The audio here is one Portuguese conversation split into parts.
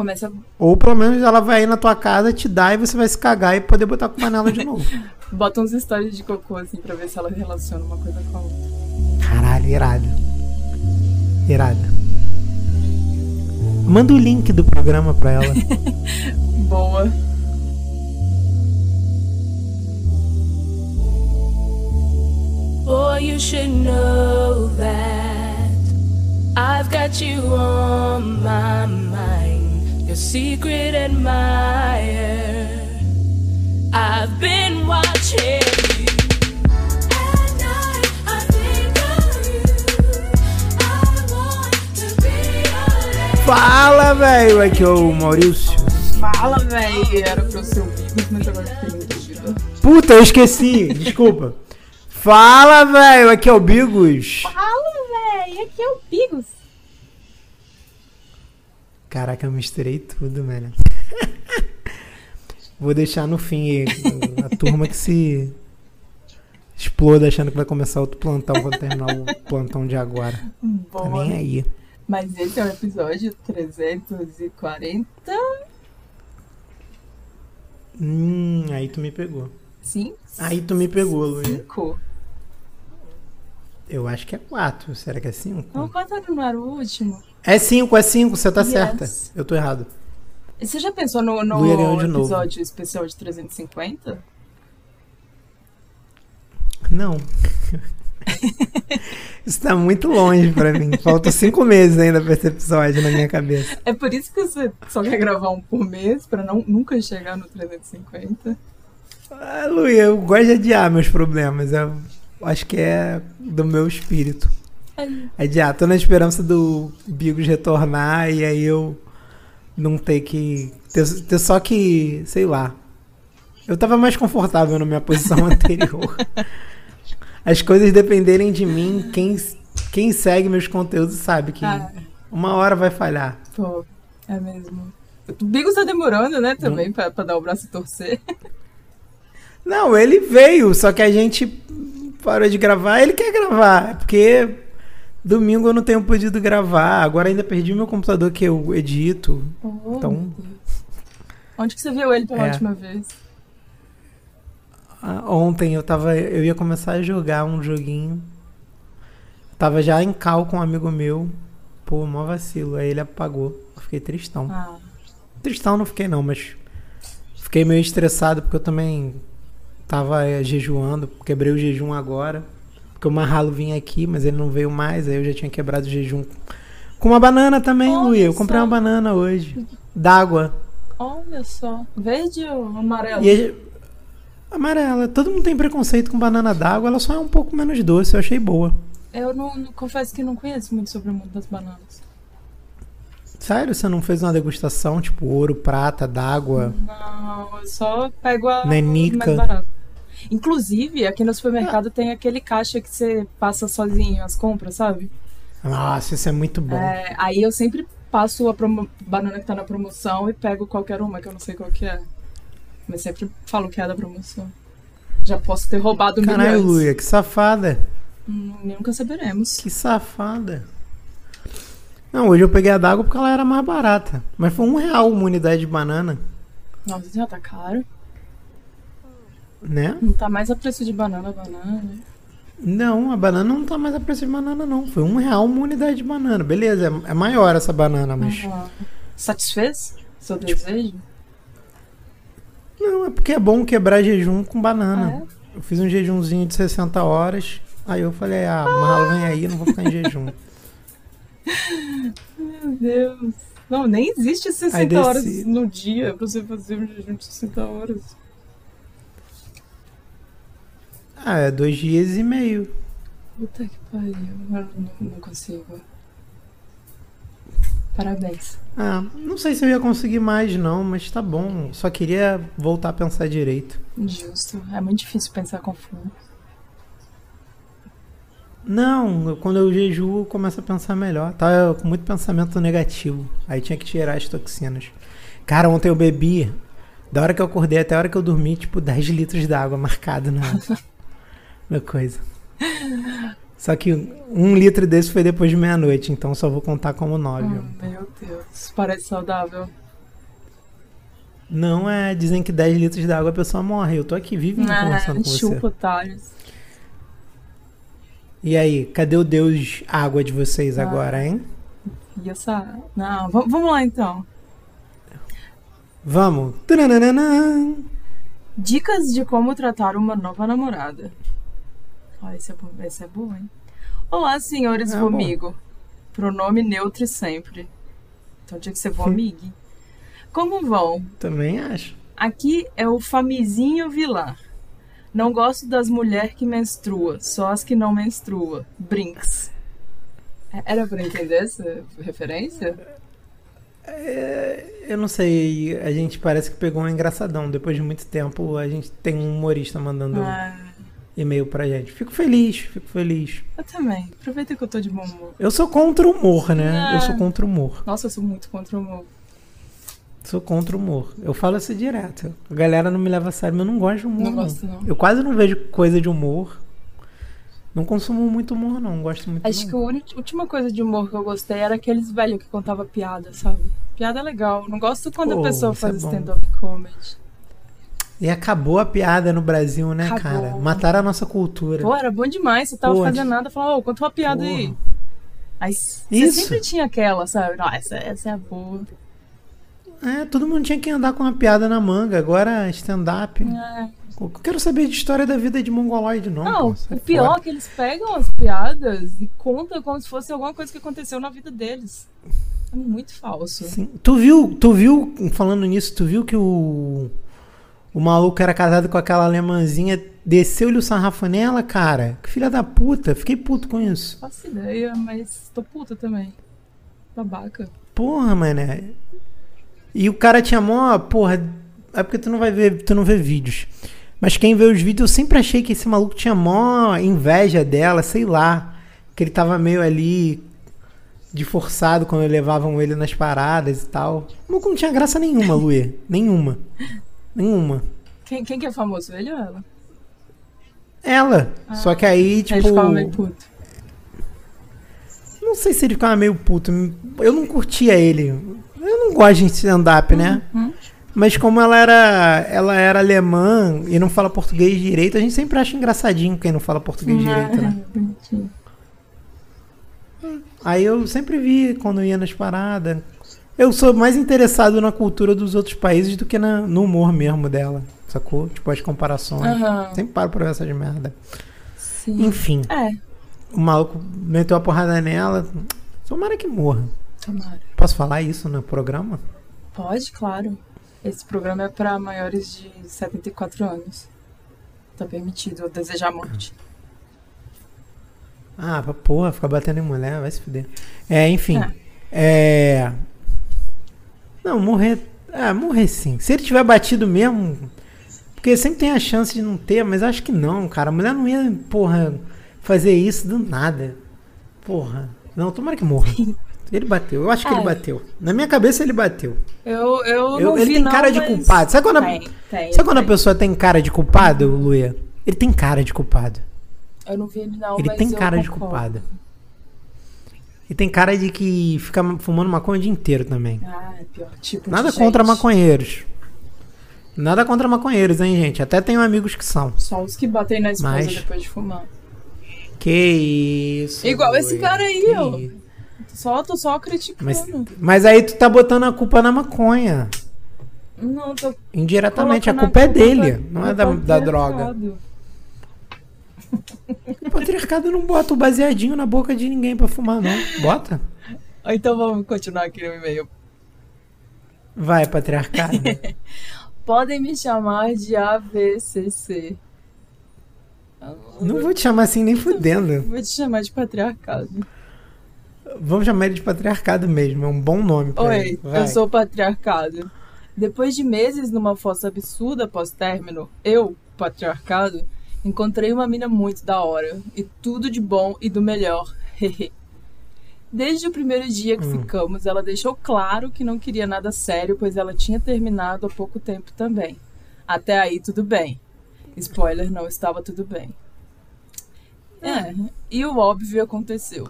Começa. Ou pelo menos ela vai ir na tua casa, te dar e você vai se cagar e poder botar com panela de novo. Bota uns stories de cocô, assim, pra ver se ela relaciona uma coisa com a outra. Caralho, irado. Irado. Manda o link do programa pra ela. Boa. Boy, you should know that I've got you on my mind, your secret admirer. I've been watching. Fala, velho! Aqui é o Maurício. Fala, véi. Era pro seu mas agora fiquei. Puta, eu esqueci. Desculpa. Fala, velho! Aqui é o Bigos. Fala, véi. Aqui é o Pigos. Caraca, eu misturei tudo, velho. Vou deixar no fim a turma que se exploda achando que vai começar outro plantão quando terminar o plantão de agora. Tá Boa. nem aí. Mas esse é o episódio 340. Hum, aí tu me pegou. Sim. Aí tu me pegou, Luiz. Cinco. Eu acho que é quatro. Será que é cinco? Não, quanto não era o último? É cinco, é cinco, você tá Yes. certa. Eu tô errado. Você já pensou no, no Luia de novo. episódio especial de 350? Não. Isso tá muito longe pra mim. Faltam cinco meses ainda pra esse episódio na minha cabeça. É por isso que você só quer gravar um por mês, pra não, nunca chegar no 350? Ah, Luiz, eu gosto de adiar meus problemas. Eu acho que é do meu espírito. Adiar. Tô na esperança do Bigos retornar e aí eu não ter que. Ter, ter só que. Sei lá. Eu tava mais confortável na minha posição anterior. As coisas dependerem de mim, quem, quem segue meus conteúdos sabe que Ah, uma hora vai falhar. pô, é mesmo. O Bigos tá demorando, né, também, pra, pra dar o braço e torcer. Não, ele veio, só que a gente parou de gravar, ele quer gravar, é porque domingo eu não tenho podido gravar, agora ainda perdi meu computador que eu edito. Oh, Então-. Onde que você viu ele pela É. última vez? Ah, Ontem eu tava, eu ia começar a jogar um joguinho. Tava já em cal com um amigo meu. Pô, mó vacilo. Aí ele apagou. Eu fiquei tristão. Ah, Tristão não fiquei não, mas fiquei meio estressado porque eu também tava eh, jejuando, quebrei o jejum agora. Porque o Marralo vinha aqui, mas ele não veio mais, aí eu já tinha quebrado o jejum. Com uma banana também, Olha Luí. Eu comprei uma banana hoje. D'água. olha só. Verde ou amarelo? E amarela. Todo mundo tem preconceito com banana d'água, ela só é um pouco menos doce, eu achei boa. Eu não, não- confesso que não conheço muito sobre o mundo das bananas. Sério, você não fez uma degustação, tipo ouro, prata, d'água? Não, eu só pego a mais barata. Inclusive, aqui no supermercado tem aquele caixa que você passa sozinho as compras, sabe? Nossa, isso é muito bom. É, aí eu sempre passo a banana que tá na promoção e pego qualquer uma, que eu não sei qual que é. Mas sempre falo que é da promoção. Já posso ter roubado Caralho, milhões. Luia, que safada. Hum, nunca saberemos. Que safada. Não, hoje eu peguei a d'água porque ela era mais barata. Mas foi um real uma unidade de banana, Nossa, já tá caro. Né? Não tá mais a preço de banana, banana. Não, a banana não tá mais a preço de banana, não. Foi um real uma unidade de banana. Beleza, é, é maior essa banana, mas. Aham. Satisfez seu desejo? Não, é porque é bom quebrar jejum com banana. Ah, Eu fiz um jejumzinho de 60 horas. Aí eu falei, ah, Marlon vem aí, não vou ficar em jejum. Meu Deus. Não, nem existe 60 Aí desci. horas no dia pra você fazer um jejum de 60 horas. Ah, é dois dias e meio. Puta que pariu. Eu não, não consigo. Parabéns. Ah, não sei se eu ia conseguir mais, não, mas tá bom. Só queria voltar a pensar direito. Justo. É muito difícil pensar com fome. Não, quando eu jejuo, eu começo a pensar melhor. Tava com muito pensamento negativo. Aí tinha que tirar as toxinas. Cara, ontem eu bebi, da hora que eu acordei até a hora que eu dormi, tipo 10 litros d'água marcado na, na coisa. Só que um litro desse foi depois de meia-noite, então só vou contar como nove. Ah, meu Deus. Parece saudável. Não é. Dizem que 10 litros de água a pessoa morre. Eu tô aqui vivinho Ah, conversando com chupa, você. otários. E aí, cadê o Deus água de vocês Ah. agora, hein? E essa. Não, va- vamos lá então. Vamos. Dicas de como tratar uma nova namorada. Ó, esse é bom, esse é bom, hein? Olá, senhores É bom. vomigo. Pronome neutro sempre. Então tinha que ser vomigue. Como vão? Também acho. Aqui é o Famizinho Vilar. Não gosto das mulheres que menstrua, só as que não menstrua. Brinks. É- Era pra entender essa referência? Eu não sei, a gente parece que pegou um engraçadão. Depois de muito tempo, a gente tem um humorista mandando Ah, e-mail pra gente. Fico feliz, fico feliz. eu também. Aproveita que eu tô de bom humor. Eu sou contra o humor, né? Ah. Eu sou contra o humor. Nossa, eu sou muito contra o humor. Sou contra o humor. Eu falo isso direto. A galera não me leva a sério, mas eu não gosto de humor. Não gosto, não. Eu quase não vejo coisa de humor. Não consumo muito humor, não. Gosto muito Acho que não. a uni- última coisa de humor que eu gostei era aqueles velhos que contavam piada, sabe? Piada é legal. Não gosto quando Pô, a pessoa é faz bom. stand-up comedy. E acabou a piada no Brasil, né, Acabou. cara? Mataram a nossa cultura. Pô, era bom demais. Você tava Pô, fazendo nada, falava, ô, conta uma piada aí. Porra. Aí você Isso. sempre tinha aquela, sabe? Não, essa, é a boa. É, todo mundo tinha que andar com uma piada na manga. Agora, stand-up. É. Eu quero saber de história da vida de mongoloide, não. Não, pô, sai o pior fora. é que eles pegam as piadas e contam como se fosse alguma coisa que aconteceu na vida deles. É muito falso. Sim. Tu viu, tu viu, falando nisso, tu viu que o, o maluco era casado com aquela alemãzinha, desceu-lhe o sarrafo nela, cara? Que filha da puta, fiquei puto com isso. Faço ideia, mas tô puta também. Babaca. Porra, mané. E o cara tinha mó, porra, é porque tu não vai ver, tu não vê vídeos. Mas quem vê os vídeos, eu sempre achei que esse maluco tinha mó inveja dela, sei lá. Que ele tava meio ali de forçado quando levavam ele nas paradas e tal. O maluco não tinha graça nenhuma, Luê. Nenhuma. Nenhuma. Quem, quem que é famoso? Ele ou ela? Ela. Só que aí, tipo. ele ficava meio puto. Não sei se ele ficava meio puto. Eu não curtia ele. Eu não gosto de stand-up, né? Uhum. Mas como ela era, ela era alemã e não fala português direito, a gente sempre acha engraçadinho quem não fala português direito, né? Ah. Aí eu sempre vi quando ia nas paradas. Eu sou mais interessado na cultura dos outros países do que na- no humor mesmo dela, sacou? Tipo, as comparações. Aham. Sempre paro pra ver essa de merda. Sim. Enfim, É, o maluco meteu a porrada nela. Tomara que morra. tomara. Posso falar isso no programa? Pode, claro. Esse programa é pra maiores de 74 anos. Tá permitido eu desejar a morte. Ah, pra porra, ficar batendo em mulher, vai se fuder. É, enfim. É. É. Não, morrer. Ah, morrer sim. Se ele tiver batido mesmo. Porque sempre tem a chance de não ter, mas acho que não, cara. A mulher não ia, porra, fazer isso do nada. Porra. Não, tomara que morra. Ele bateu. Eu acho que É. ele bateu. Na minha cabeça ele bateu. Eu, eu, Eu- ele tem não, cara de culpado. Sabe quando a- Tem, Sabe quando a pessoa tem cara de culpado, Luia? Ele tem cara de culpado. Eu não vi ele, não. Ele tem cara de culpado. E tem cara de que fica fumando maconha o dia inteiro também. Ah, é pior. Tipo Nada contra gente. maconheiros. Nada contra maconheiros, hein, gente? Até tenho amigos que são. Só os que batem na esposa Mas- depois de fumar. Que isso. Igual esse cara aí, que ó. Só, tô só criticando. Mas, mas aí tu tá botando a culpa na maconha. Não, tô Indiretamente. A culpa é culpa dele, não é da, da droga. O patriarcado não bota o baseadinho na boca de ninguém pra fumar, não. Bota? Então vamos continuar aqui no e-mail. Vai, patriarcado. Podem me chamar de AVCC. não vou te chamar assim nem fudendo. Vou te chamar de patriarcado. Vamos chamar ele de patriarcado mesmo. É um bom nome pra Oi, ele. Vai. eu sou patriarcado. Depois de meses numa fossa absurda pós-término, eu, patriarcado, encontrei uma mina muito da hora. E tudo de bom e do melhor. Desde o primeiro dia que Hum. ficamos, ela deixou claro que não queria nada sério, pois ela tinha terminado há pouco tempo também. Até aí, tudo bem. Spoiler, não estava tudo bem. É, e o óbvio aconteceu.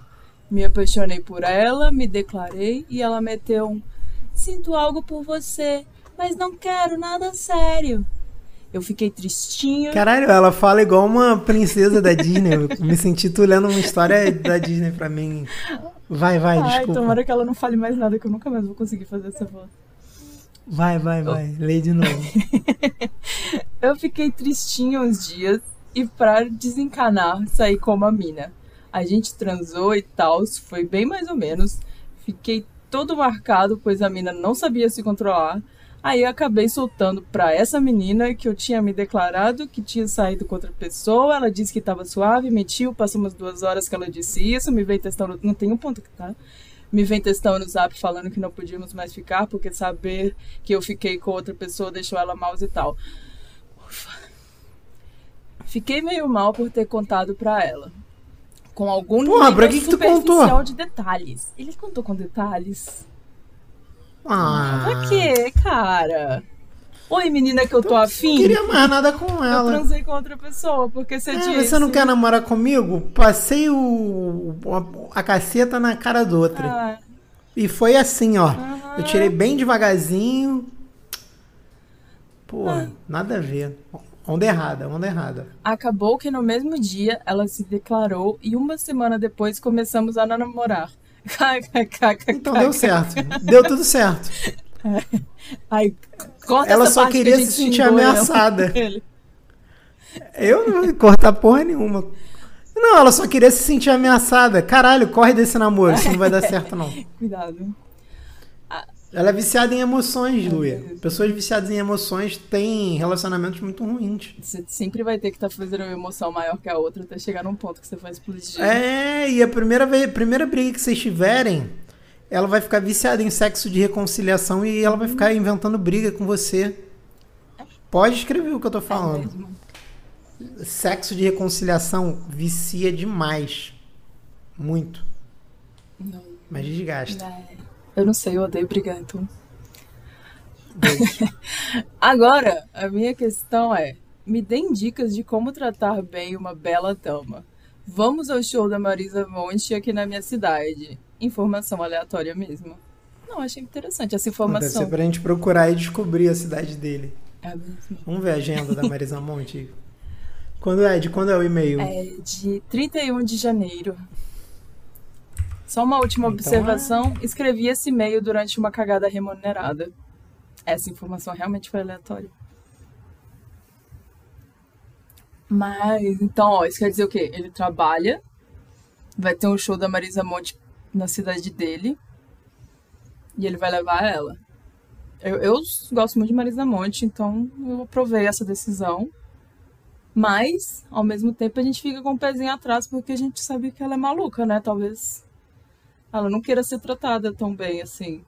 Me apaixonei por ela, me declarei e ela meteu um Sinto algo por você, mas não quero nada sério. Eu fiquei tristinho. Caralho, ela fala igual uma princesa da Disney. Eu me senti tu lendo uma história da Disney pra mim. Vai, vai, Ai, desculpa. tomara que ela não fale mais nada, que eu nunca mais vou conseguir fazer essa voz. Vai, vai, vai. Lê de novo. eu fiquei tristinho uns dias e pra desencanar, saí com uma mina. A gente transou e tal, foi bem mais ou menos. Fiquei todo marcado, pois a mina não sabia se controlar. Aí acabei soltando pra essa menina que eu tinha me declarado que tinha saído com outra pessoa. Ela disse que tava suave, mentiu. Passou umas duas horas que ela disse isso. Me veio testando. Não tem um ponto que tá. Me vem testando no zap falando que não podíamos mais ficar, porque saber que eu fiquei com outra pessoa deixou ela mal e tal. Ufa. Fiquei meio mal por ter contado pra ela. Com algum Porra, pra nível que que tu contou? de detalhes. Ele contou com detalhes? Ah, Pra quê, cara? Oi, menina que eu tô não afim. queria mais nada com Eu ela. transei com outra pessoa, porque você É, disse. você não quer namorar comigo? Passei o, a, a caceta na cara do outro. Ah, E foi assim, ó. Aham. Eu tirei bem devagarzinho. Pô, Ah. nada a ver. Onda errada, onda errada. acabou que no mesmo dia ela se declarou e uma semana depois começamos a namorar. Então deu certo. Deu tudo certo. Ai, Ela só que queria a se sentir ameaçada. Eu não ia cortar porra nenhuma. Não, ela só queria se sentir ameaçada. Caralho, corre desse namoro, isso não vai dar certo, não. Cuidado. Ela é viciada em emoções, Luia. Pessoas viciadas em emoções têm relacionamentos muito ruins. Você sempre vai ter que estar fazendo uma emoção maior que a outra até chegar num ponto que você vai explodir. É, e a primeira, vez, primeira briga que vocês tiverem, ela vai ficar viciada em sexo de reconciliação e ela vai ficar inventando briga com você. Pode escrever o que eu tô É falando. mesmo. Sexo de reconciliação vicia demais. Muito. Não, Mas desgasta. é. Eu não sei, eu odeio brigar, então. Agora, a minha questão é: me deem dicas de como tratar bem uma bela dama. Vamos ao show da Marisa Monte aqui na minha cidade. Informação aleatória mesmo. Não, achei interessante essa Deve ser informação. pra gente procurar e descobrir a cidade dele. É mesmo. Vamos ver a agenda da Marisa Monte. Quando é? De quando é o e-mail? É de 31 de janeiro. Só uma última Então, observação: escrevi esse e-mail durante uma cagada remunerada. Essa informação realmente foi aleatória. Mas, então, ó, isso quer dizer o quê? Ele trabalha, vai ter um show da Marisa Monte na cidade dele, e ele vai levar ela. Eu, eu gosto muito de Marisa Monte, então eu aprovei essa decisão. Mas, ao mesmo tempo, a gente fica com o pezinho atrás porque a gente sabe que ela é maluca, né? Talvez ela não queira ser tratada tão bem assim.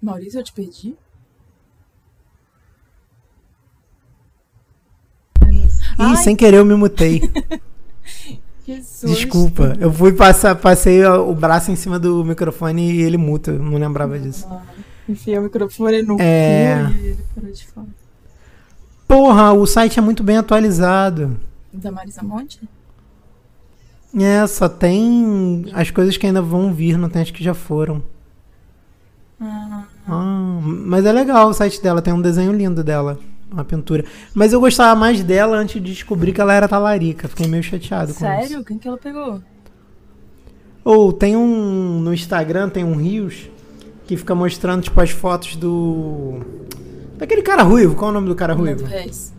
Maurício, eu te perdi? Ih, Ai, sem querer eu me mutei. que susto. Desculpa. Eu fui passar, passei o braço em cima do microfone e ele muta. Eu não lembrava disso. Ah, Enfiei o microfone no É. cu e ele parou de falar. Porra, o site é muito bem atualizado. Da Marisa Monte? É, só tem as coisas que ainda vão vir, não tem as que já foram. Ah, Ah, mas é legal o site dela, tem um desenho lindo dela, uma pintura. Mas eu gostava mais dela antes de descobrir que ela era talarica. Fiquei meio chateado com isso. sério? Quem que ela pegou? Ou tem um no Instagram, tem um Rios que fica mostrando tipo as fotos do daquele cara ruivo. Qual é o nome do cara ruivo? Nando Reis.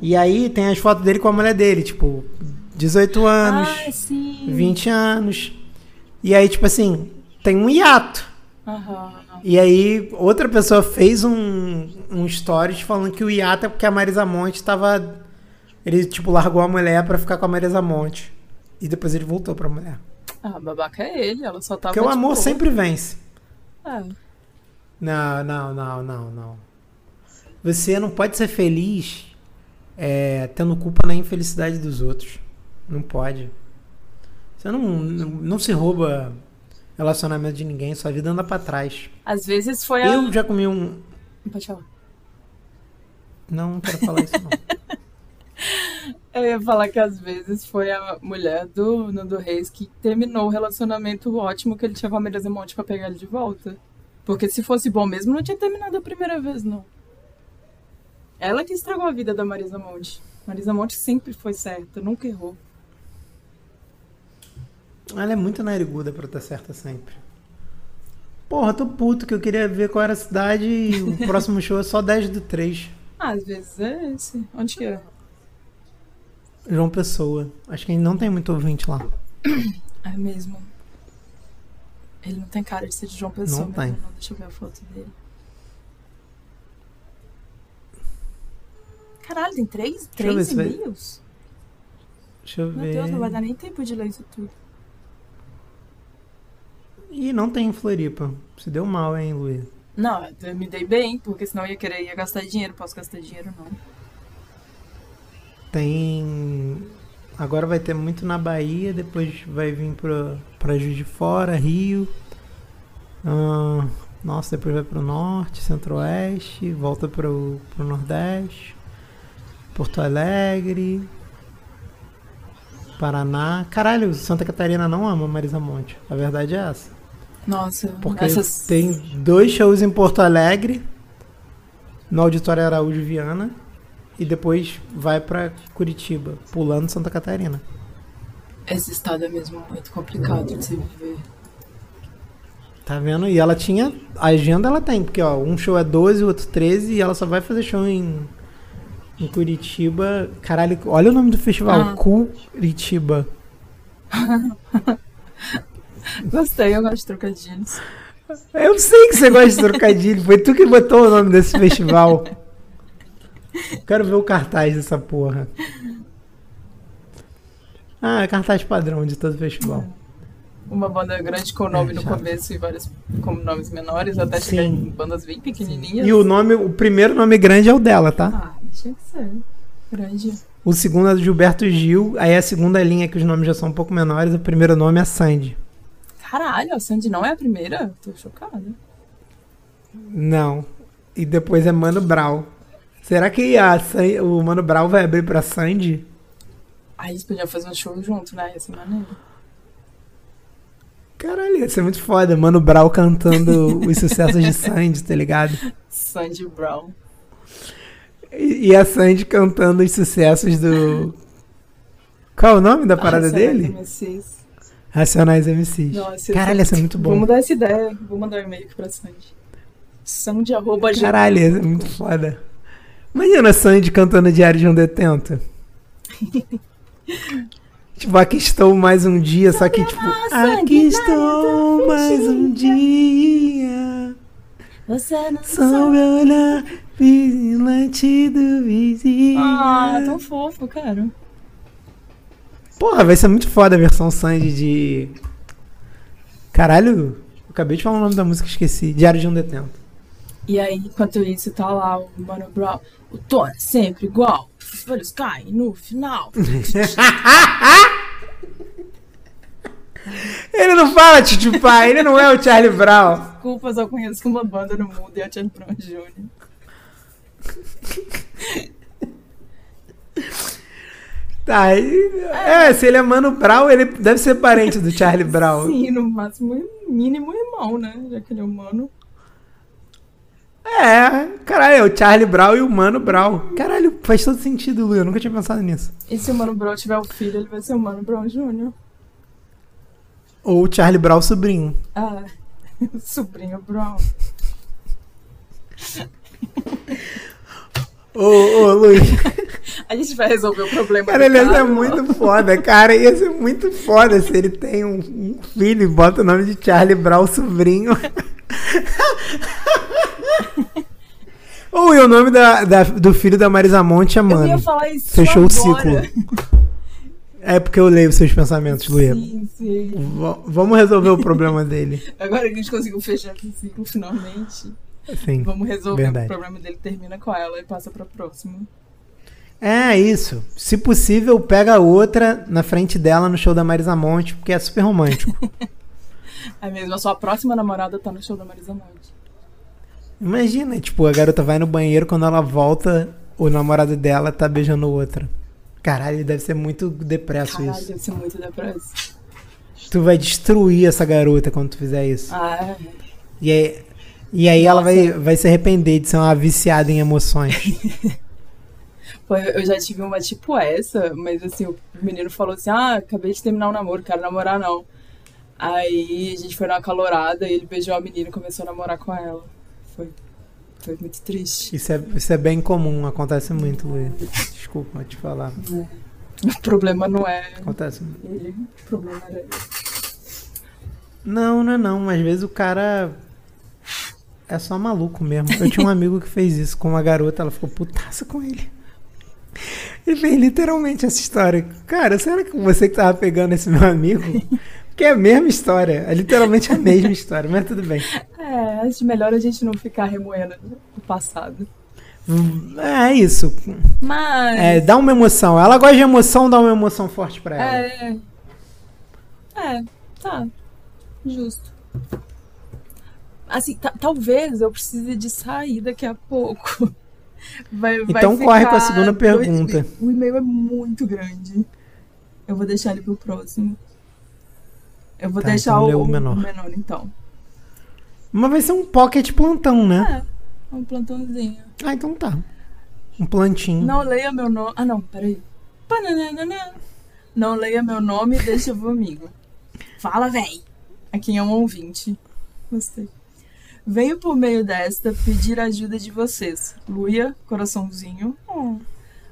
E aí tem as fotos dele com a mulher dele, tipo 18 anos, Ah, sim. 20 anos. E aí tipo assim, tem um hiato. Aham. E aí outra pessoa fez um, um stories falando que o hiato é porque a Marisa Monte tava ele tipo largou a mulher pra ficar com a Marisa Monte. E depois ele voltou pra mulher. Ah, babaca é ele, ela só tava. Porque o amor sempre vence. É. Não, não, não, não, não. Você não pode ser feliz é, tendo culpa na infelicidade dos outros. Não pode. Você não, não, não se rouba relacionamento de ninguém, sua vida anda pra trás. Às vezes foi a. Eu já comi um. Pode falar. Não, não quero falar isso não. Eu ia falar que às vezes foi a mulher do Nando Reis que terminou o relacionamento ótimo que ele tinha com a Marisa Monte pra pegar ele de volta. Porque se fosse bom mesmo, não tinha terminado a primeira vez, não. Ela que estragou a vida da Marisa Monte. Marisa Monte sempre foi certa, nunca errou. Ela é muito nariguda pra estar certa sempre. Porra, tô puto que eu queria ver qual era a cidade e o próximo show é só 10 do 3. Ah, às vezes é esse. Onde que é? João Pessoa. Acho que não tem muito ouvinte lá. É mesmo. Ele não tem cara de ser de João Pessoa. Não tem. Não. Deixa eu ver a foto dele. Caralho, tem três, três e-mails? Deixa eu Meu ver. Deus, não vai dar nem tempo de ler isso tudo. Ih, não tem em Floripa. Se deu mal, hein, Luiz? Não, eu me dei bem, porque senão eu ia querer ia gastar dinheiro. Posso gastar dinheiro, não. Tem. Agora vai ter muito na Bahia, depois vai vir pra, pra Juiz de Fora, Rio. Ah, nossa, depois vai pro Norte, Centro-Oeste, volta pro, pro Nordeste, Porto Alegre, Paraná. Caralho, Santa Catarina não ama Marisa Monte. A verdade é essa. Nossa, Porque essas... tem dois shows em Porto Alegre, no Auditório Araújo Viana, e depois vai pra Curitiba, pulando Santa Catarina. Esse estado é mesmo muito complicado de se viver. Tá vendo? E ela tinha. A agenda ela tem, porque ó, um show é 12, o outro 13, e ela só vai fazer show em, em Curitiba. Caralho, olha o nome do festival: Ah. Curitiba. Gostei, eu gosto de trocadilhos. Eu sei que você gosta de trocadilho, foi tu que botou o nome desse festival. Quero ver o cartaz dessa porra. Ah, é cartaz padrão de todo festival. Uma banda grande com nome É, no começo e vários com nomes menores, até chegar em bandas bem pequenininhas. E o nome, o primeiro nome grande é o dela, tá? Ah, tinha que ser. Grande. O segundo é do Gilberto Gil, aí a segunda linha, que os nomes já são um pouco menores, o primeiro nome é Sandy. Caralho, a Sandy não é a primeira? Tô chocada. Não. E depois é Mano Brown. Será que a o Mano Brown vai abrir pra Sandy? Aí eles podiam fazer um show junto, né? Ia ser maneiro. Caralho, ia ser muito foda. Mano Brown cantando os sucessos de Sandy, tá ligado? Sandy Brown. E, a Sandy cantando os sucessos do. Qual é o nome da parada Racionais dele? MCs. Racionais MCs. Nossa, Caralho, ia ser muito Vou bom. mudar essa ideia. Vou mandar um e-mail aqui pra Sandy. Sandy arroba. Caralho, ia ser muito foda. Imagina a Sandy cantando Diário de um Detento. tipo, aqui estou mais um dia, só que tipo, Sandy, aqui estou mais um dia. Você não o olhar vigilante do vizinho. Ah, tão fofo, cara. Porra, vai ser muito foda a versão Sandy de. Caralho, acabei de falar o nome da música, esqueci. Diário de um Detento. E aí, enquanto isso, tá lá o Mano Brown. O tom é sempre igual. Os folhos caem no final. Ele não fala tchutchupá, ele não é o Charlie Brown. Desculpas, eu conheço uma banda no mundo e a Charlie Brown Jr. Tá, e- é, se ele é Mano Brown, ele deve ser parente do Charlie Brown. Sim, no máximo, mínimo irmão, né? Já que ele é humano. É, caralho, é o Charlie Brown e o Mano Brown. Caralho, faz todo sentido, Lu, eu nunca tinha pensado nisso. E se o Mano Brown tiver um filho, ele vai ser o Mano Brown Jr. Ou o Charlie Brown sobrinho. Ah, sobrinho Brown. Ô, ô, Luiz. A gente vai resolver o problema Cara, ele ia ser muito foda, cara. Ia ser muito foda se ele tem um, um filho e bota o nome de Charlie Brown sobrinho. Ou e o nome da, da- do filho da Marisa Monte é Eu ia Mano. falar isso Fechou o agora. ciclo. É porque eu leio seus pensamentos, Luia. Sim, sim. V- vamos resolver o problema dele. Agora que a gente conseguiu fechar esse ciclo finalmente, Sim. vamos resolver Verdade. o problema dele. Termina com ela e passa pra próxima. É isso. Se possível, pega outra na frente dela no show da Marisa Monte, porque é super romântico. É mesmo, a sua próxima namorada tá no show da Marisa Monte. Imagina, tipo, a garota vai no banheiro, quando ela volta, o namorado dela tá beijando outra. Caralho, deve ser muito depresso Caralho, isso. deve ser muito depresso. Tu vai destruir essa garota quando tu fizer isso. Ah, é. E aí, e aí ela vai, vai se arrepender de ser uma viciada em emoções. Pô, eu já tive uma tipo essa, mas assim, o menino falou assim: ah, acabei de terminar o namoro, quero namorar não. Aí a gente foi numa calorada e ele beijou a menina e começou a namorar com ela. Foi, foi muito triste. Isso é, isso é bem comum, acontece muito, Luiz. Desculpa te falar. O problema não é Acontece ele, o problema era ele. Não, não é não. Às vezes o cara é só maluco mesmo. Eu tinha um amigo que fez isso com uma garota, ela ficou putaça com ele. Ele fez literalmente essa história. Cara, será que você que tava pegando esse meu amigo? Porque é a mesma história. É literalmente a mesma história, mas tudo bem. É, acho melhor a gente não ficar remoendo o passado. É isso. Mas. É, dá uma emoção. Ela gosta de emoção, dá uma emoção forte pra ela. É. É, tá. Justo. Assim, ta- talvez eu precise de sair daqui a pouco. Vai, vai Então corre com a segunda dois- pergunta. O e-mail é muito grande. Eu vou deixar ele pro próximo. Eu vou Tá, deixar então o, o o menor. menor, então. Mas vai ser um pocket plantão, né? É, um plantãozinho. Ah, então tá. Um plantinho. Não leia meu nome. Ah, não, peraí. Pananana. Não leia meu nome e deixa comigo. Fala, véi. Aqui é um ouvinte. Gostei. Venho por meio desta pedir a ajuda de vocês. Luia, coraçãozinho. Oh.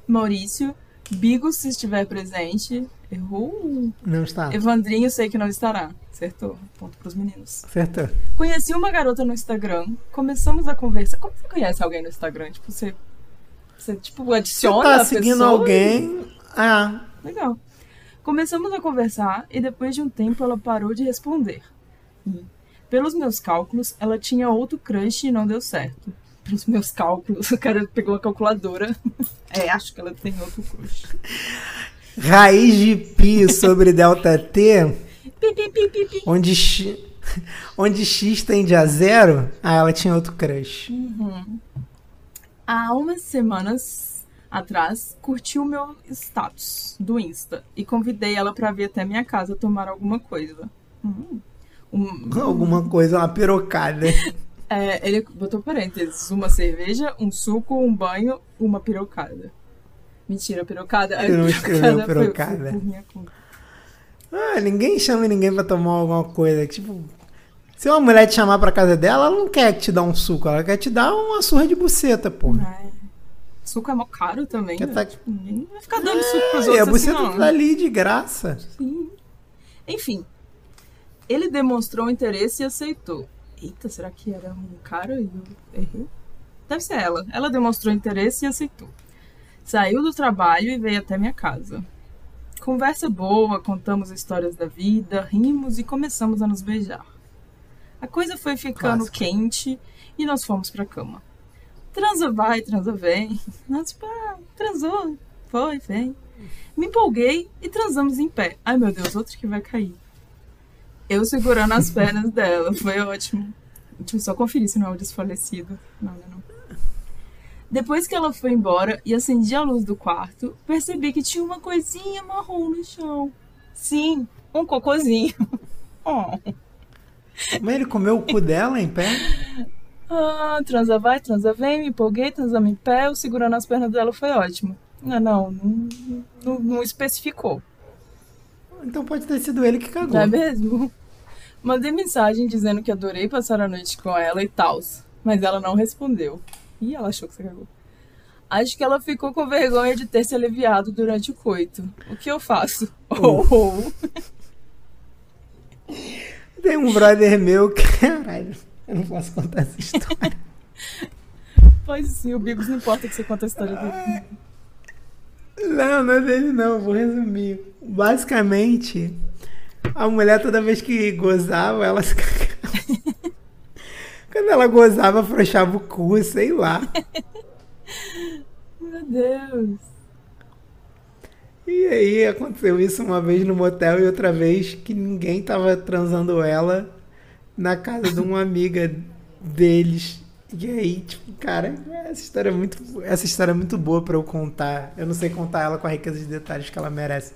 Maurício, Bigo, se estiver presente. Errou. Não está. Evandrinho, sei que não estará. Acertou. Ponto pros meninos. Acertou. Conheci uma garota no Instagram. Começamos a conversar. Como você conhece alguém no Instagram? Tipo, você. Você, tipo, Você adiciona tá a seguindo alguém. Ah, Legal. Começamos a conversar e depois de um tempo ela parou de responder. E, pelos meus cálculos, ela tinha outro crush e não deu certo. Pelos meus cálculos, o cara pegou a calculadora. É, acho que ela tem outro crush. raiz de pi sobre delta T, onde x, onde x tende a zero. Ah, ela tinha outro crush. Há umas semanas atrás, curtiu meu status do Insta e convidei ela pra vir até minha casa tomar alguma coisa. Hum. Um- Alguma coisa, uma pirocada. É, ele botou parênteses: uma cerveja, um suco, um banho, uma pirocada. Mentira, pirocada. Ele não escreveu pirocada. Ah, ninguém chama ninguém pra tomar alguma coisa. Tipo, se uma mulher te chamar pra casa dela, ela não quer te dar um suco, ela quer te dar uma surra de buceta, porra. É. Suco é mó caro também. Né? tá- Tipo, Ninguém vai ficar dando suco pros E a outros assim, buceta não. tá ali de graça. Sim. Enfim, ele demonstrou interesse e aceitou. Eita, será que era um cara e eu errei? Deve ser ela. Ela demonstrou interesse e aceitou. Saiu do trabalho e veio até minha casa. Conversa boa, contamos histórias da vida, rimos e começamos a nos beijar. A coisa foi ficando Clássico. quente e nós fomos pra cama. Transa vai, transa vem. Nós, tipo, ah, transou, foi, vem. Me empolguei e transamos em pé. Ai meu Deus, outro que vai cair. Eu segurando as pernas dela, foi ótimo. Deixa eu só conferir se não é o desfalecido. Não, não, é não. Depois que ela foi embora e acendi a luz do quarto, percebi que tinha uma coisinha marrom no chão. Sim, um cocôzinho. Oh. Mas ele comeu o cu dela em pé? Ah, transa vai, transa vem, me empolguei, transamos em pé, eu segurando as pernas dela foi ótimo. Não, não, não, não- não especificou. Então pode ter sido ele que cagou. Não é mesmo? Mandei mensagem dizendo que adorei passar a noite com ela e tal, mas ela não respondeu. Ih, ela achou que você cagou. Acho que ela ficou com vergonha de ter se aliviado durante o coito. O que eu faço? Oh, oh. Tem um brother meu que. Caralho, eu não posso contar essa história. Pois sim, o Bigos não importa que você conta a história dele. Não, não é dele não, vou resumir. Basicamente, a mulher toda vez que gozava, ela se cagava. Quando ela gozava, afrouxava o cu, sei lá. Meu Deus. E aí aconteceu isso uma vez no motel e outra vez que ninguém tava transando ela na casa de uma amiga deles. E aí, tipo, cara, essa história é muito, essa história é muito boa para eu contar. Eu não sei contar ela com a riqueza de detalhes que ela merece.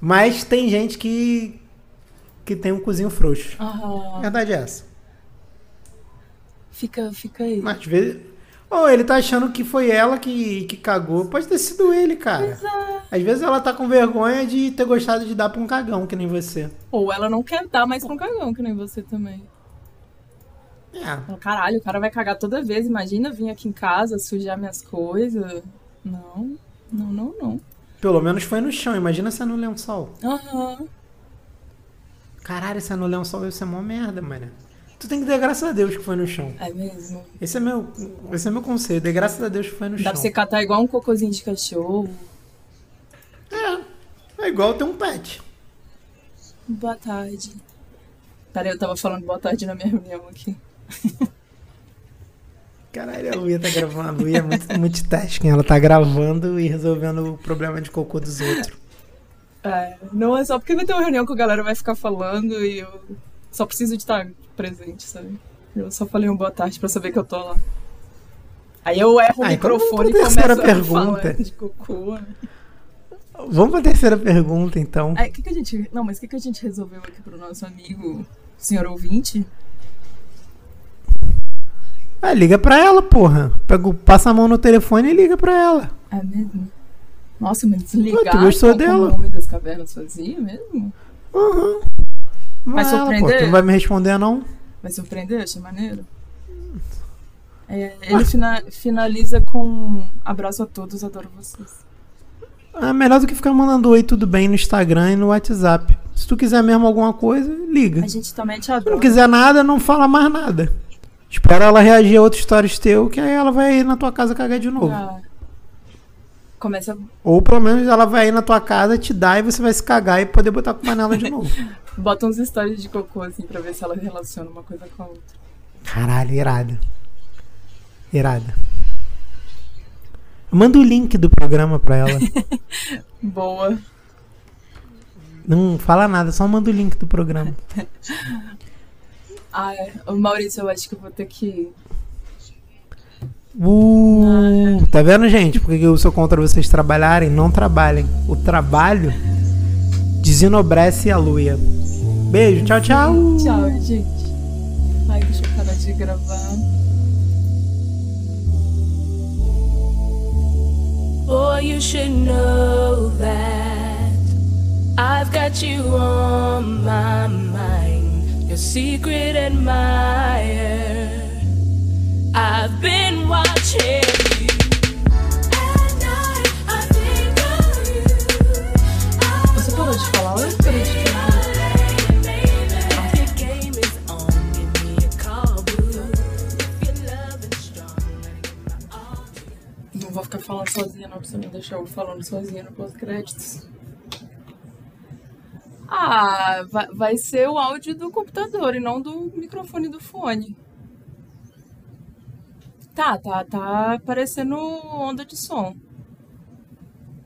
Mas tem gente que que tem um cozinho frouxo. Aham. Verdade é essa. Fica, fica aí. Mas às vezes. Ou ele tá achando que foi ela que, que cagou. Pode ter sido ele, cara. Às vezes ela tá com vergonha de ter gostado de dar pra um cagão, que nem você. Ou ela não quer dar mais pra um cagão, que nem você também. É. Caralho, o cara vai cagar toda vez. Imagina vir aqui em casa, sujar minhas coisas. Não, não, não, não. Pelo menos foi no chão. Imagina se é no lençol. Aham. Caralho, se é no lençol deve ser mó merda, mano. Tu tem que dar graças a Deus que foi no chão. É mesmo. Esse é meu, esse é meu conselho. Dê graças a Deus que foi no Dá chão. pra você catar igual um cocôzinho de cachorro. É, é igual ter um pet. Boa tarde. Peraí, eu tava falando boa tarde na minha reunião aqui. Caralho, a Luia tá gravando. A Luia é muito multitasking. Ela tá gravando e resolvendo o problema de cocô dos outros. É, não é só porque vai ter uma reunião que a galera vai ficar falando e eu só preciso de estar presente, sabe? Eu só falei um boa tarde pra saber que eu tô lá. Aí eu erro o Ah, então microfone e vamos pra começo terceira a falar pergunta. de cocô. Vamos pra terceira pergunta, então. Aí, que que a gente... Não, mas o que, que a gente resolveu aqui pro nosso amigo, senhor ouvinte? Ah, liga pra ela, porra. Pega, o- passa a mão no telefone e liga pra ela. É mesmo? Nossa, mas desligar tu gostou então, dela? o Homem das Cavernas fazia mesmo? Uhum. Vai ela, surpreender? pô. Tu não vai me responder, não? Vai surpreender? Achei maneiro. É, ele fina- finaliza com abraço a todos, adoro vocês. É melhor do que ficar mandando oi, tudo bem no Instagram e no WhatsApp. Se tu quiser mesmo alguma coisa, liga. A gente também te Se não adora. quiser nada, não fala mais nada. Espera ela reagir a outras histórias teu, que aí ela vai ir na tua casa cagar de novo. Ah. Começa. Ou pelo menos ela vai ir na tua casa, te dar e você vai se cagar e poder botar com panela de novo. Bota uns stories de cocô assim pra ver se ela relaciona uma coisa com a outra. Caralho, irada. Irada. Manda o link do programa pra ela. Boa. Não fala nada, só manda o link do programa. Ah, é. Maurício, eu acho que eu vou ter que. Uh, tá vendo, gente? Porque eu sou contra vocês trabalharem? Não trabalhem. O trabalho desenobrece a luia. Beijo, tchau, tchau. Tchau, gente. Ai, deixa eu parar de gravar. Boy, you should know that I've got you on my mind, your secret admirer. Você parou de falar eu parei de falar? Me. Não vou ficar falando sozinha, não, pra você não deixar eu falando sozinha no pós-créditos. Ah, vai, vai ser o áudio do computador e não do microfone do fone. Tá, tá, tá aparecendo onda de som.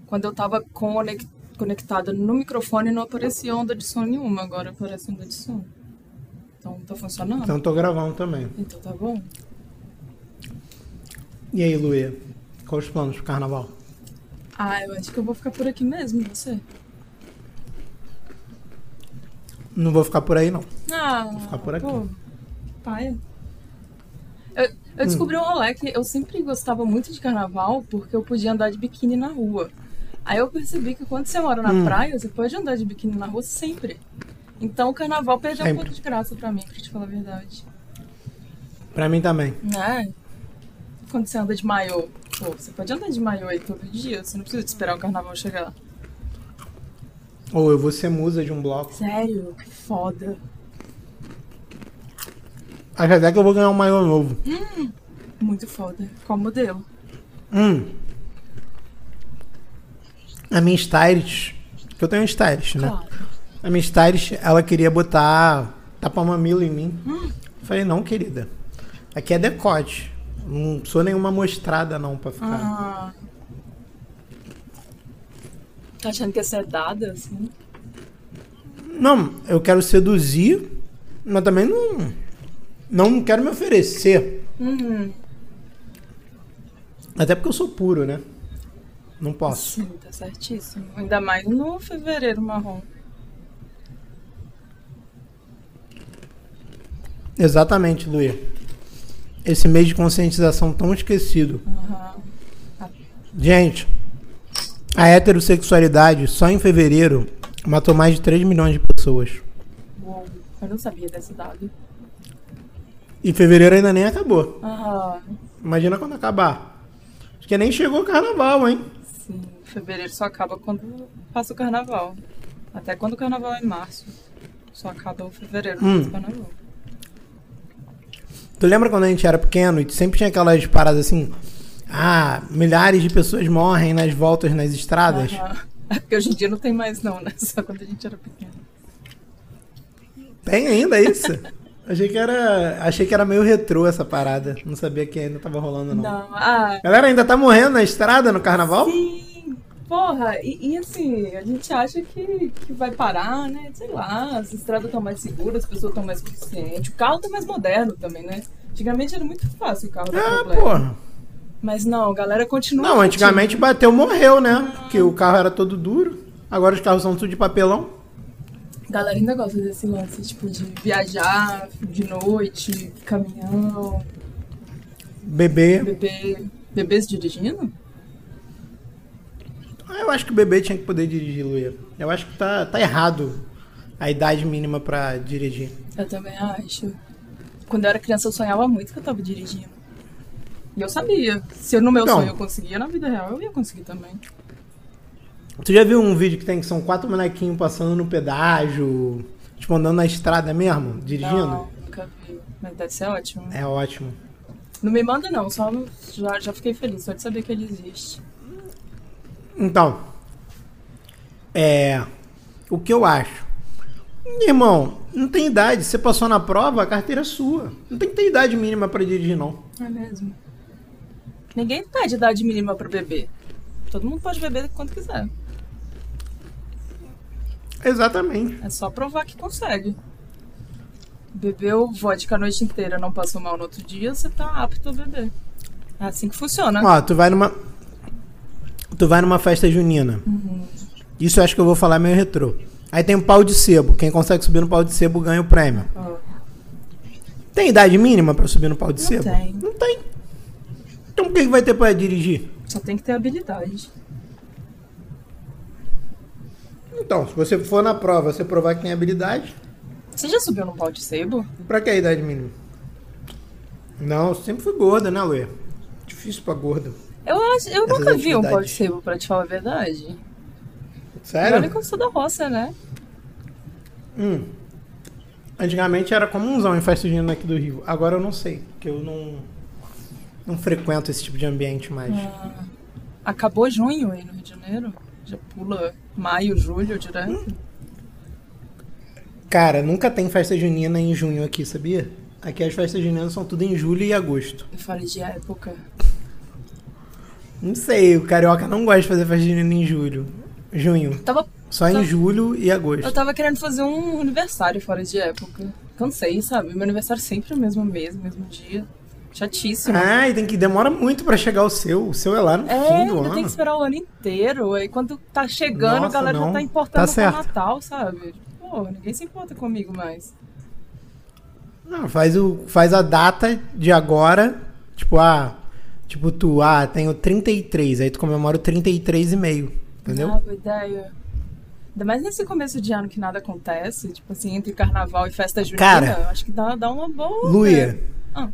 Quando eu tava conec- conectada no microfone não aparecia onda de som nenhuma, agora aparece onda de som. Então tá funcionando? Então tô gravando também. Então tá bom. E aí, Luia? Quais os planos pro carnaval? Ah, eu acho que eu vou ficar por aqui mesmo, você? Não vou ficar por aí, não. Ah, ficar por aqui. Pô, paia. Eu, eu descobri um rolê que eu sempre gostava muito de carnaval porque eu podia andar de biquíni na rua. Aí eu percebi que quando você mora na Hum. praia, você pode andar de biquíni na rua sempre. Então o carnaval perdeu um Sempre. pouco de graça pra mim, pra te falar a verdade. Pra mim também. É. Quando você anda de maiô, pô, você pode andar de maiô aí todo dia, você não precisa esperar o carnaval chegar. Ou eu vou ser musa de um bloco. Sério? Que foda. Acho até que eu vou ganhar um maior novo. Muito foda. Qual modelo? Hum. A minha stylist, que eu tenho um stylist, né? Claro. A minha stylist, ela queria botar tapa-mamilo em mim. Falei, não, querida. Aqui é decote. Não sou nenhuma mostrada, não, pra ficar. Ah. Tá achando que ia ser dada, assim? Não, eu quero seduzir, mas também não. Não quero me oferecer. Uhum. Até porque eu sou puro, né? Não posso. Sim, tá certíssimo. Ainda mais no fevereiro marrom. Exatamente, Luia. Esse mês de conscientização tão esquecido. Aham. Gente, a heterossexualidade só em fevereiro matou mais de 3 milhões de pessoas. Uou, eu não sabia desse dado. E fevereiro ainda nem acabou. Aham. Imagina quando acabar. Acho que nem chegou o carnaval, hein? Sim, fevereiro só acaba quando passa o carnaval. Até quando o carnaval é em março. Só acaba o fevereiro Hum. passa o carnaval. Tu lembra quando a gente era pequeno e sempre tinha aquelas paradas assim? Ah, milhares de pessoas morrem nas voltas nas estradas. É porque hoje em dia não tem mais não, né? Só quando a gente era pequeno. Tem ainda isso? achei que era, achei que era meio retrô essa parada. Não sabia que ainda tava rolando não. Não, ah, Galera ainda tá morrendo na estrada no carnaval? sim! Porra, e, e assim, a gente acha que, que vai parar, né? Sei lá, as estradas estão mais seguras, as pessoas estão mais conscientes. O carro tá mais moderno também, né? Antigamente era muito fácil o carro dar Ah, problema. porra. Mas não, a galera continua. Não, antigamente bateu, morreu, né? Porque o carro era todo duro. Agora os carros são tudo de papelão. A galera ainda gosta desse lance, tipo, de viajar de noite, caminhão, Bebê. bebê. Bebês dirigindo? Ah, eu acho que o bebê tinha que poder dirigir, Luia. Eu acho que tá, tá errado a idade mínima pra dirigir. Eu também acho. Quando eu era criança, eu sonhava muito que eu tava dirigindo. E eu sabia. Se eu, no meu Então. sonho eu conseguia, na vida real eu ia conseguir também. Tu já viu um vídeo que tem que são quatro molequinhos passando no pedágio, tipo andando na estrada mesmo, dirigindo? Não, nunca vi. Mas deve ser ótimo. É ótimo. Não me manda, não. Só já, já fiquei feliz só de saber que ele existe. Então, é. O que eu acho? Irmão, não tem idade. Você passou na prova, a carteira é sua. Não tem que ter idade mínima pra dirigir, não. É mesmo. Ninguém pede idade mínima pra beber. Todo mundo pode beber quando quiser. Exatamente. É só provar que consegue. Bebeu vodka a noite inteira, não passou mal no outro dia, você tá apto a beber. É assim que funciona. Ó, tu vai numa. Tu vai numa festa junina. Isso eu acho que eu vou falar meio retrô. Aí tem um pau de sebo. Quem consegue subir no pau de sebo ganha o prêmio. Ó, Tem idade mínima pra subir no pau de Não sebo? tem. Não tem. Então por que vai ter pra dirigir? só tem que ter habilidade. Então, se você for na prova, você provar que tem habilidade, Você já subiu no pau de sebo? pra que a idade mínima? Não, sempre fui gorda, né, Luê? Difícil pra gorda. Eu, acho, eu Essas nunca vi um pau de sebo, pra te falar a verdade. Olha Sério? que eu sou da roça, né? Hum. Antigamente era comunzão em festa junina aqui do Rio. Agora eu não sei, porque eu não, não frequento esse tipo de ambiente mais. Ah, acabou junho aí no Rio de Janeiro? Já pula maio, julho direto? Cara, nunca tem festa junina em junho aqui, sabia? Aqui as festas juninas são tudo em julho e agosto. Eu falei de época. Não sei, o carioca não gosta de fazer festa junina em julho. Junho. Tava, Só em Tá. julho e eu agosto. tava querendo fazer um aniversário fora de época. Cansei, sabe? Meu aniversário sempre é o mesmo mês, mesmo dia. Chatíssimo. Ah, e tem que demora muito pra chegar o seu. O seu é lá no É, fim do ano. tem que esperar o ano inteiro. Aí quando tá chegando, a Nossa, galera já não. tá Tá importando pro certo. Natal, sabe? Pô, ninguém se importa comigo mais. Não, faz, o, faz a data de agora, tipo, ah, tipo tu, ah, tenho 33, aí tu comemora o 33 e meio, entendeu? Ah, boa ideia. Ainda mais nesse começo de ano que nada acontece, tipo assim, entre carnaval e festa junina, Cara, acho que dá, dá uma boa. Luia, né? Ah,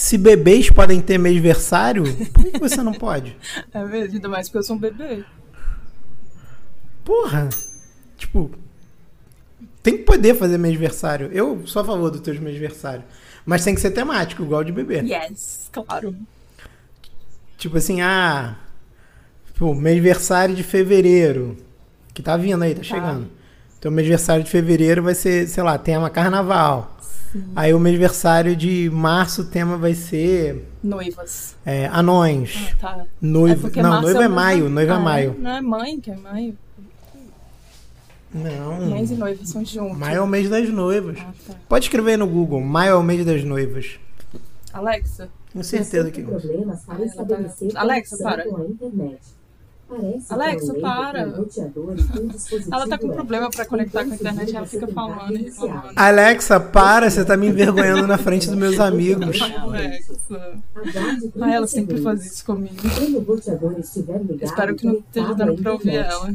se bebês podem ter mêsversário, por que você não pode? é mesmo, ainda mais porque eu sou um bebê. Porra, tipo, tem que poder fazer mêsversário. Eu sou a favor dos teus mêsversários, mas tem que ser temático, igual de bebê. Yes, claro. Tipo assim, ah, pô, mêsversário de fevereiro, que tá vindo aí, tá chegando. Então, o mêsversário de fevereiro vai ser, sei lá, tema carnaval. Aí, o mêsversário de março, o tema vai ser Noivas. é, anões. Ah, tá. Noivo. porque não, o é mês maio, noivo é Ah, maio. Não é mãe que é maio. Não, Mães e noivas são juntos. maio é o mês das noivas. Ah, tá. Pode escrever aí no Google, maio é o mês das noivas. Alexa, Tenho certeza que problemas para tá- Alexa, para. Alexa, para. ela tá com problema pra conectar com a internet ela fica falando e reclamando. Alexa, para, você tá me envergonhando na frente dos meus amigos. Alexa. Aguarde 30 Ai, ela sempre faz isso comigo. Espero que não esteja dando pra ouvir ela.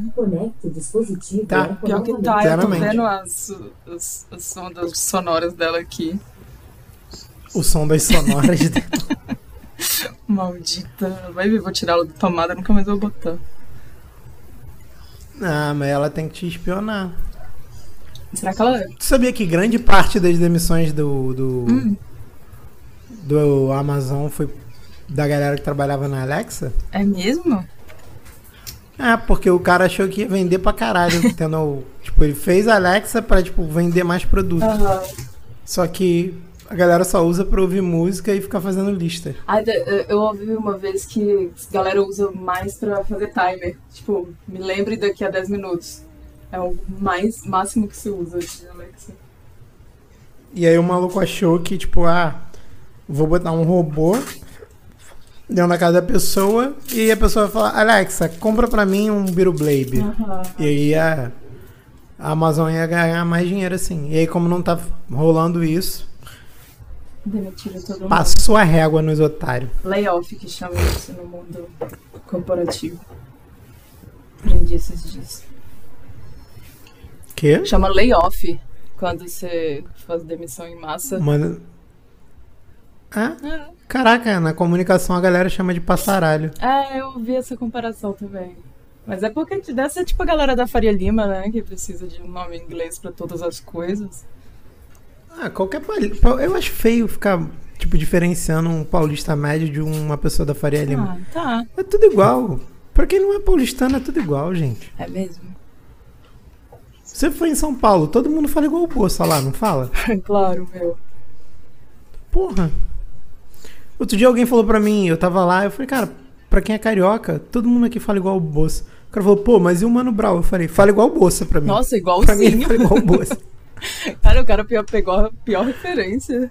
Tá. Pior que tá, eu tô vendo as, as, as ondas sonoras dela aqui. O som das sonoras dela. Maldita. Vai ver, vou tirar ela da tomada, nunca mais vou botar. Ah, mas ela tem que te espionar. Será que ela. Tu sabia que grande parte das demissões do. do, Hum. do Amazon foi da galera que trabalhava na Alexa? É mesmo? Ah, porque o cara achou que ia vender pra caralho. tendo, tipo, ele fez a Alexa pra, tipo, vender mais produto. Aham. Só que a galera só usa pra ouvir música e ficar fazendo lista. Ai, de- eu- ouvi uma vez que a galera usa mais pra fazer timer. Tipo, me lembre daqui a 10 minutos. É o mais máximo que se usa de Alexa. E aí o maluco achou que, tipo, ah, vou botar um robô dentro da casa da pessoa e a pessoa vai falar, Alexa, compra pra mim um Blade. Aham. E aí a, a Amazon ia ganhar mais dinheiro assim. E aí, como não tá rolando isso, Demitiram todo mundo. passou a régua nos otários. Layoff que chama isso no mundo corporativo. Aprendi esses dias. Quê? Chama layoff quando você faz demissão em massa. Mano. Ah, É. caraca, na comunicação a galera chama de passaralho. É, eu vi essa comparação também. Mas é porque deve ser tipo a galera da Faria Lima, né? Que precisa de um nome em inglês pra todas as coisas. Ah, qualquer. pali- pa- Eu acho feio ficar, tipo, diferenciando um paulista médio de uma pessoa da Faria Lima. Ah, tá. É tudo igual. Pra quem não é paulistano, é tudo igual, gente. É mesmo? Você for em São Paulo, todo mundo fala igual o Bolsa lá, não fala? claro, meu. Porra. Outro dia alguém falou pra mim, eu tava lá, eu falei, cara, pra quem é carioca, todo mundo aqui fala igual o Bolsa. O cara falou, pô, mas e o Mano Brown? Eu falei, fala igual o Bolsa pra mim. Nossa, pra mim igualzinho. fala igual o Bolsa. Cara, o cara pior, pegou a pior referência.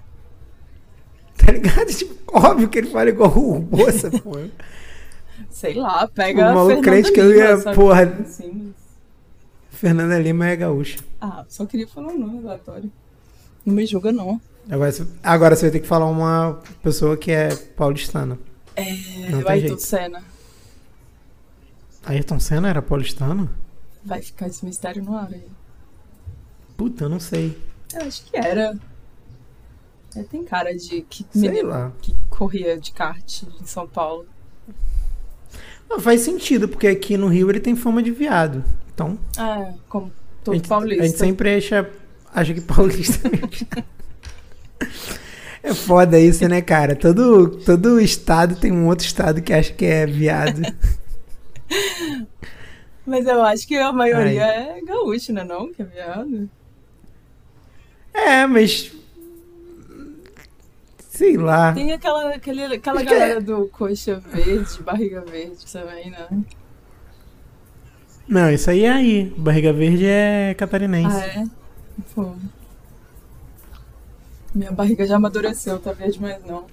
Tá ligado? Tipo, óbvio que ele fala igual o Bolsa, pô. Sei lá, pega O maluco crente que eu ia, porra. Assim, Fernanda Lima é gaúcha. Ah, só queria falar um nome aleatório. Não me julga, não. Agora, você- agora você vai ter que falar uma pessoa que é paulistana. É, Não o Ayrton jeito. Senna. Ayrton Senna era paulistano? Vai ficar esse mistério no ar aí. Puta, eu não sei. Eu acho que era. É, tem cara de que Sei menino lá. que corria de kart em São Paulo. Não, faz sentido, porque aqui no Rio ele tem fama de viado. Então, É, como a todo gente, paulista. a gente sempre acha, acha que paulista é. É foda isso, né, cara? Todo, todo estado tem um outro estado que acha que é viado. Mas eu acho que a maioria é gaúcho, né? Não, que é viado. É, mas. Sei lá. Tem aquela, aquele, aquela Acho é- galera do coxa verde, barriga verde também, né? Não, isso aí é aí. Barriga Verde é catarinense. Ah, é? Pô. Minha barriga já amadureceu, tá verde, mas não.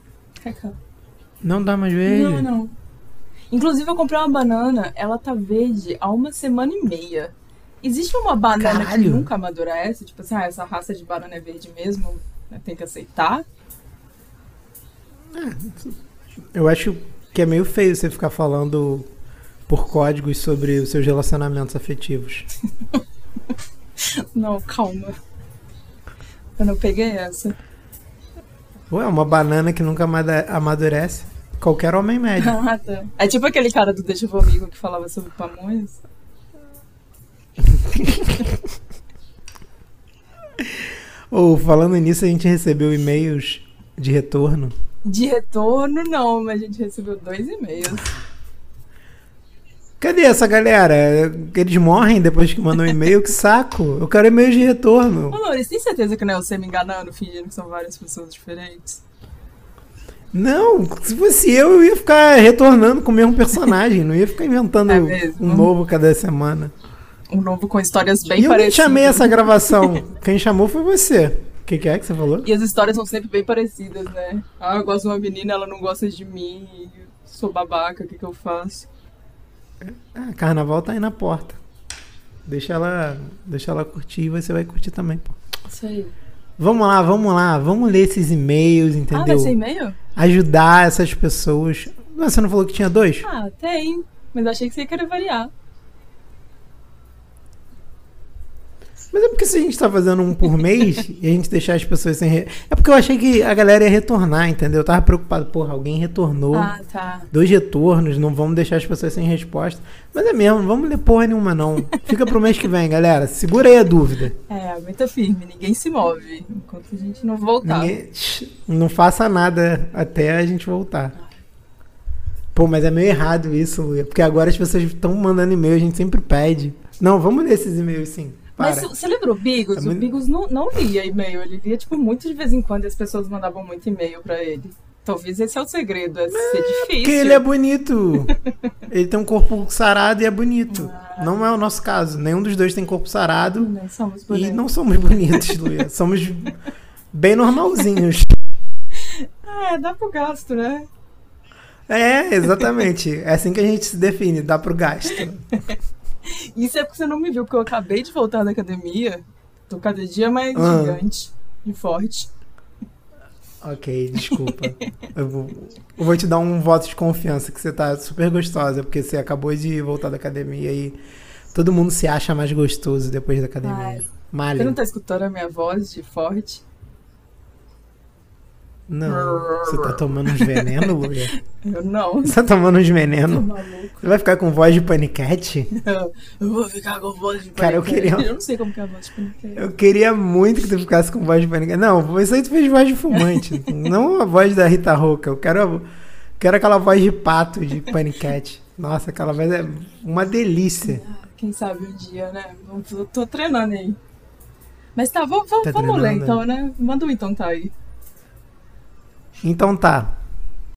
Não dá mais verde? Não, não. Inclusive, eu comprei uma banana, ela tá verde há uma semana e meia. Existe uma banana que Caralho. nunca amadurece? Tipo assim, ah, essa raça de banana é verde mesmo, né, tem que aceitar? Eu acho que é meio feio você ficar falando por códigos sobre os seus relacionamentos afetivos. Não, calma. Eu não peguei essa. Ué, uma banana que nunca amadurece. Qualquer homem médio. Ah, tá. É tipo aquele cara do Deixa Amigo que falava sobre pamonhas. Ou falando nisso, a gente recebeu e-mails de retorno. De retorno, não, mas a gente recebeu dois e-mails. Cadê essa galera? Eles morrem depois que mandam um e-mail? Que saco! Eu quero e-mail de retorno. Ô, Louris, tem certeza que não é você me enganando, fingindo que são várias pessoas diferentes? Não, se fosse eu, eu ia ficar retornando com o mesmo personagem. Não ia ficar inventando É um novo cada semana. Um novo com histórias bem e eu parecidas. chamei essa gravação. Quem chamou foi você. O que, que é que você falou? E as histórias são sempre bem parecidas, né? Ah, eu gosto de uma menina, ela não gosta de mim, sou babaca, o que, que eu faço? Ah, carnaval tá aí na porta. Deixa ela, deixa ela curtir e você vai curtir também, pô. Isso aí. Vamos lá, vamos lá, vamos ler esses e-mails, Ah, entendeu? vai ser e-mail? Ajudar essas pessoas. Você não falou que tinha dois? Ah, tem. Mas achei que você ia querer variar. Mas é porque se a gente tá fazendo um por mês e a gente deixar as pessoas sem. Re... É porque eu achei que a galera ia retornar, entendeu? Eu tava preocupado, porra, alguém retornou. Ah, tá. Dois retornos, não vamos deixar as pessoas sem resposta. Mas é mesmo, não vamos ler porra nenhuma, não. Fica pro mês que vem, galera. Segura aí a dúvida. É, aguenta firme, ninguém se move enquanto a gente não voltar. Ninguém- Não faça nada até a gente voltar. Pô, mas é meio errado isso, Luia. Porque agora as pessoas estão mandando e-mail, a gente sempre pede. Não, vamos ler esses e-mails sim. Para. Mas você lembra o Bigos? É O Bigos não, não lia e-mail, ele lia, tipo, muito de vez em quando e as pessoas mandavam muito e-mail pra ele. Talvez esse é o segredo, é ser difícil. Porque ele é bonito. ele tem um corpo sarado e é bonito. Ah. Não é o nosso caso. Nenhum dos dois tem corpo sarado. Não somos E bonitos. não somos bonitos, Luia. Somos bem normalzinhos. É, dá pro gasto, né? É, exatamente. É assim que a gente se define, dá pro gasto. Isso é porque você não me viu, porque eu acabei de voltar da academia. Tô cada dia mais Ah. gigante e forte. Ok, desculpa. Eu vou, eu vou te dar um voto de confiança, que você tá super gostosa, porque você acabou de voltar da academia e todo mundo se acha mais gostoso depois da academia. Ai. Você não tá escutando a minha voz de forte? Não, você tá tomando uns venenos, Luia? Eu não. Você tá tomando uns maluco. Você vai ficar com voz de paniquete? Eu vou ficar com voz de Cara, eu paniquete. queria- Eu não sei como que é a voz de paniquete. Eu queria muito que tu ficasse com voz de paniquete. Não, isso aí tu fez voz de fumante. não a voz da Rita Roca. Eu quero, quero aquela voz de pato de paniquete. Nossa, aquela voz é uma delícia. Ah, Quem sabe um dia, né? Vamos- Tô, treinando aí. Mas tá, vamos, vamos, Tá vamos ler então, né? Manda o então tá aí. Então tá.